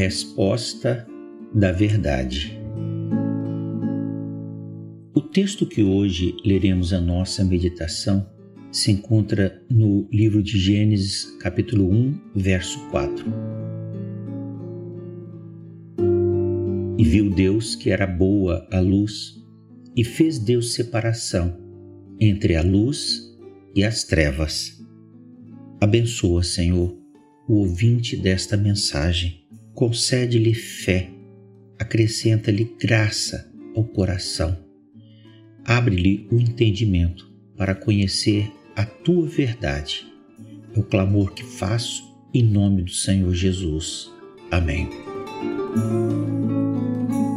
resposta da verdade. O texto que hoje leremos a nossa meditação se encontra no livro de Gênesis, capítulo 1, verso 4. E viu Deus que era boa a luz, e fez Deus separação entre a luz e as trevas. Abençoa, Senhor, o ouvinte desta mensagem, concede-lhe fé, acrescenta-lhe graça ao coração, abre-lhe o entendimento para conhecer a tua verdade. É o clamor que faço em nome do Senhor Jesus. Amém.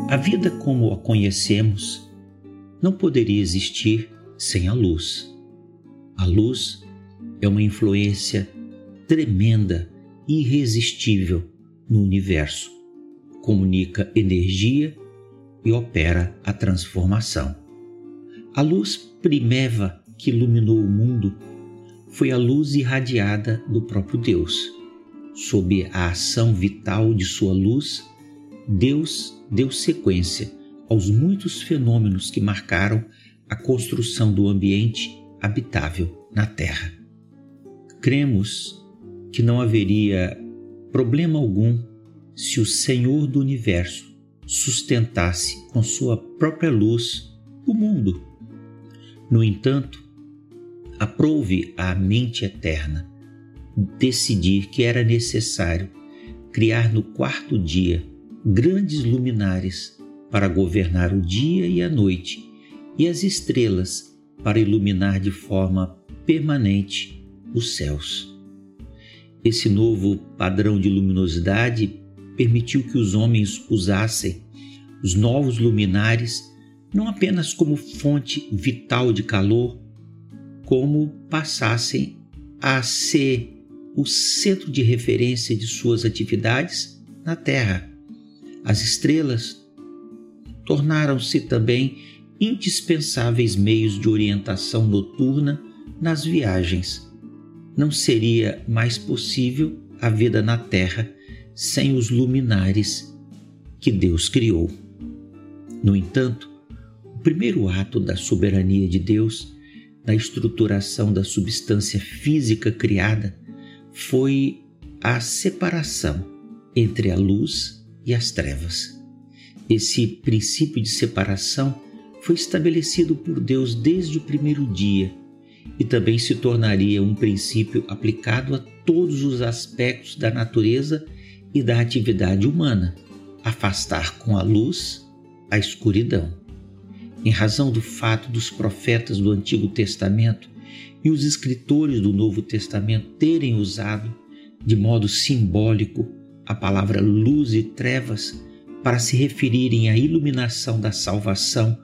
A vida como a conhecemos não poderia existir sem a luz. A luz é uma influência tremenda, irresistível no universo. Comunica energia e opera a transformação. A luz primeva que iluminou o mundo foi a luz irradiada do próprio Deus. Sob a ação vital de sua luz, Deus deu sequência aos muitos fenômenos que marcaram a construção do ambiente habitável na Terra. Cremos que não haveria problema algum se o Senhor do universo sustentasse com sua própria luz o mundo. No entanto, aprouve à mente eterna decidir que era necessário criar no quarto dia grandes luminares para governar o dia e a noite e as estrelas para iluminar de forma permanente os céus. Esse novo padrão de luminosidade permitiu que os homens usassem os novos luminares não apenas como fonte vital de calor, como passassem a ser o centro de referência de suas atividades na Terra. As estrelas tornaram-se também indispensáveis meios de orientação noturna nas viagens. Não seria mais possível a vida na Terra sem os luminares que Deus criou. No entanto, o primeiro ato da soberania de Deus na estruturação da substância física criada foi a separação entre a luz e as trevas. Esse princípio de separação foi estabelecido por Deus desde o primeiro dia e também se tornaria um princípio aplicado a todos os aspectos da natureza e da atividade humana, afastar com a luz a escuridão. Em razão do fato dos profetas do Antigo Testamento e os escritores do Novo Testamento terem usado de modo simbólico a palavra luz e trevas para se referirem à iluminação da salvação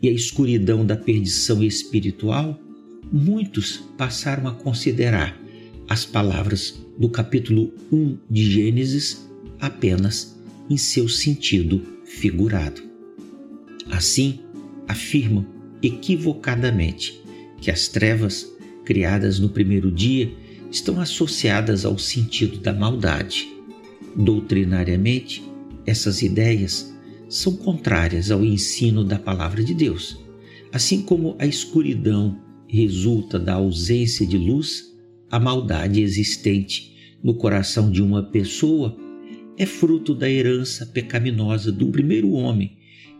e à escuridão da perdição espiritual, muitos passaram a considerar as palavras do capítulo 1 de Gênesis apenas em seu sentido figurado. Assim, afirmam equivocadamente que as trevas criadas no primeiro dia estão associadas ao sentido da maldade. Doutrinariamente, essas ideias são contrárias ao ensino da palavra de Deus. Assim como a escuridão resulta da ausência de luz, a maldade existente no coração de uma pessoa é fruto da herança pecaminosa do primeiro homem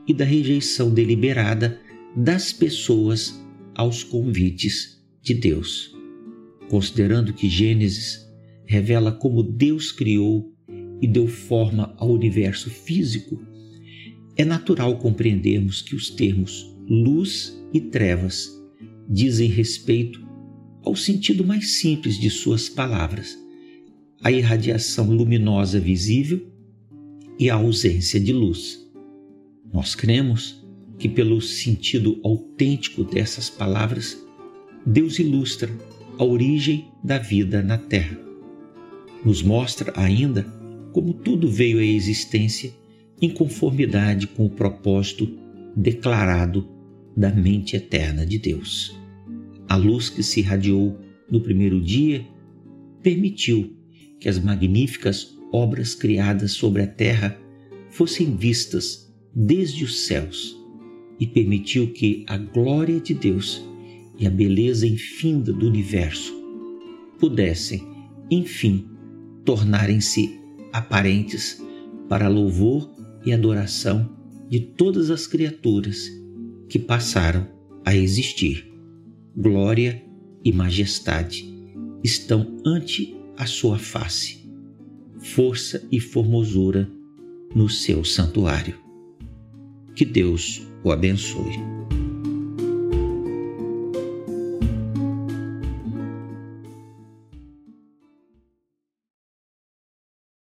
e da rejeição deliberada das pessoas aos convites de Deus. Considerando que Gênesis revela como Deus criou e deu forma ao universo físico, é natural compreendermos que os termos luz e trevas dizem respeito ao sentido mais simples de suas palavras, a irradiação luminosa visível e a ausência de luz. Nós cremos que, pelo sentido autêntico dessas palavras, Deus ilustra a origem da vida na Terra. Nos mostra ainda como tudo veio à existência em conformidade com o propósito declarado da mente eterna de Deus. A luz que se irradiou no primeiro dia permitiu que as magníficas obras criadas sobre a terra fossem vistas desde os céus e permitiu que a glória de Deus e a beleza infinda do universo pudessem, enfim, tornarem-se aparentes para louvor e adoração de todas as criaturas que passaram a existir. Glória e majestade estão ante a sua face, força e formosura no seu santuário. Que Deus o abençoe.